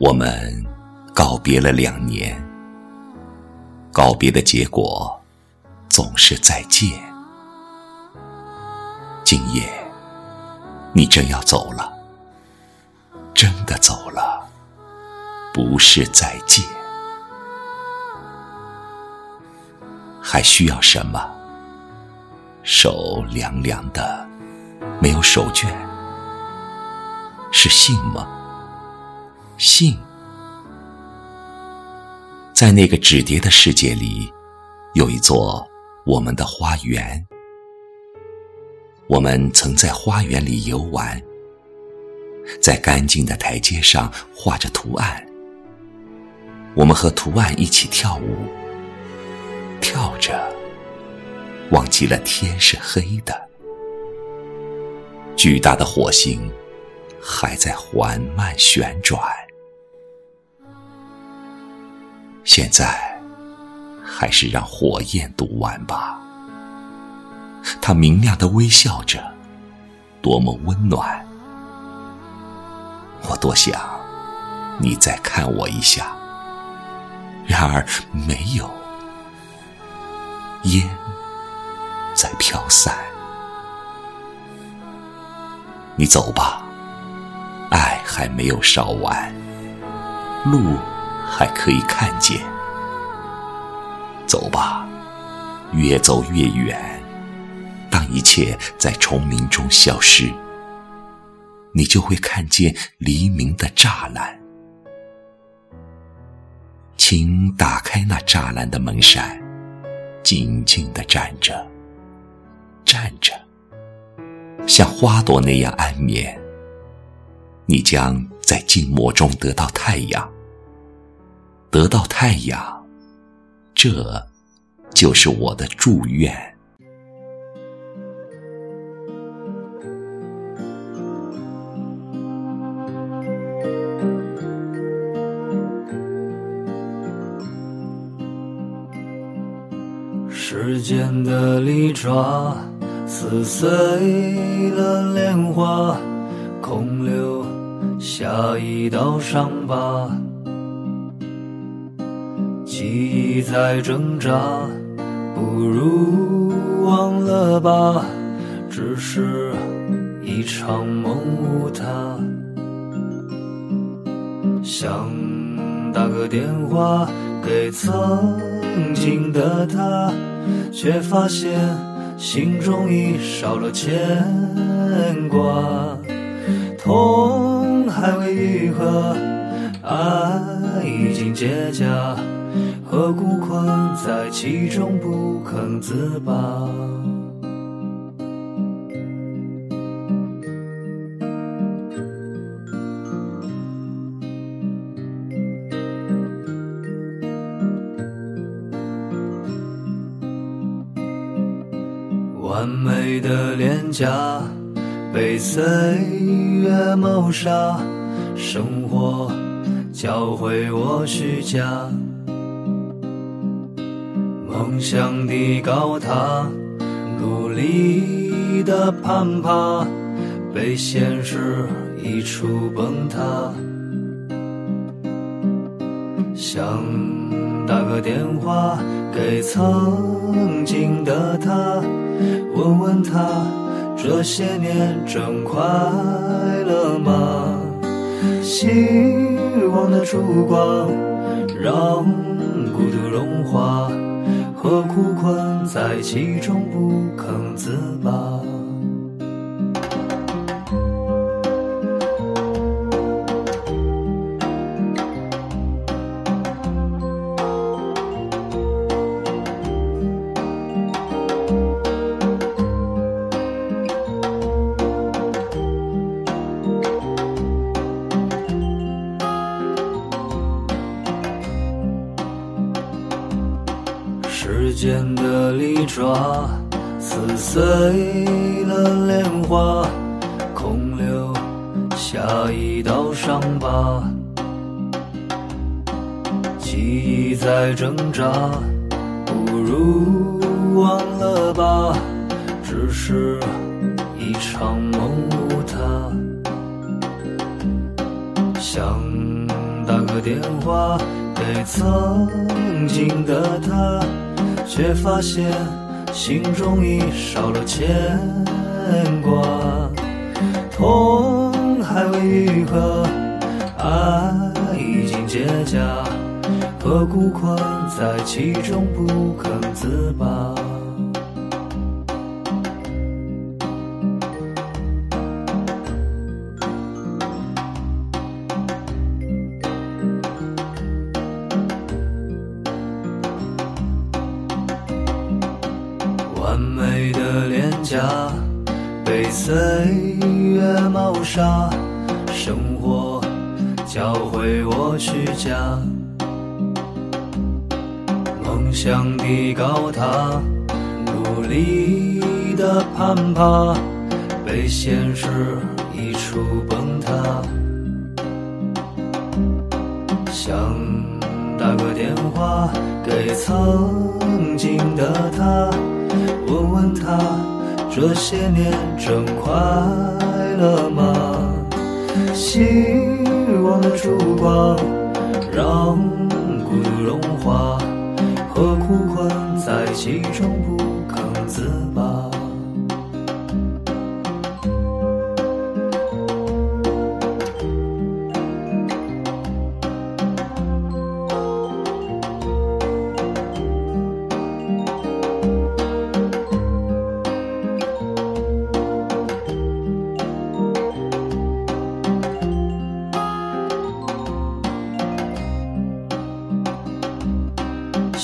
我们告别了两年，告别的结果总是再见。今夜，你真要走了，真的走了，不是再见。还需要什么？手凉凉的，没有手绢，是信吗？信，在那个纸叠的世界里，有一座我们的花园。我们曾在花园里游玩，在干净的台阶上画着图案。我们和图案一起跳舞，跳着，忘记了天是黑的，巨大的火星还在缓慢旋转。现在，还是让火焰读完吧。它明亮的微笑着，多么温暖！我多想你再看我一下，然而没有。烟在飘散，你走吧，爱还没有烧完，路。还可以看见，走吧，越走越远。当一切在丛林中消失，你就会看见黎明的栅栏。请打开那栅栏的门扇，静静地站着，站着，像花朵那样安眠。你将在静默中得到太阳。得到太阳，这就是我的祝愿。时间的利爪撕碎了莲花，空留下一道伤疤。记忆在挣扎，不如忘了吧，只是一场梦无他。想打个电话给曾经的他，却发现心中已少了牵挂，痛还未愈合，爱已经结痂。何故困在其中不肯自拔？完美的脸颊被岁月谋杀，生活教会我虚假。梦想的高塔，努力的攀爬，被现实一触崩塌。想打个电话给曾经的他，问问他这些年真快乐吗？希望的烛光让孤独融化。何苦困在其中不肯自拔？间的利爪撕碎了莲花，空留下一道伤疤。记忆在挣扎，不如忘了吧，只是一场梦无他。想打个电话给曾经的他，却发现心中已少了牵挂，痛还未愈合，爱已经结痂，何故困在其中不肯自拔？家被岁月谋杀，生活教会我虚假，梦想的高塔，努力的攀爬，被现实一触崩塌。想打个电话给曾经的他。问问他，这些年真快乐吗？希望的烛光让孤独融化，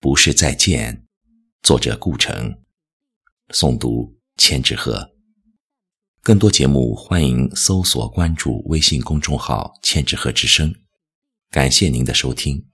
不是再见，作者顾城，诵读千纸鹤。更多节目欢迎搜索关注微信公众号“千纸鹤之声”。感谢您的收听。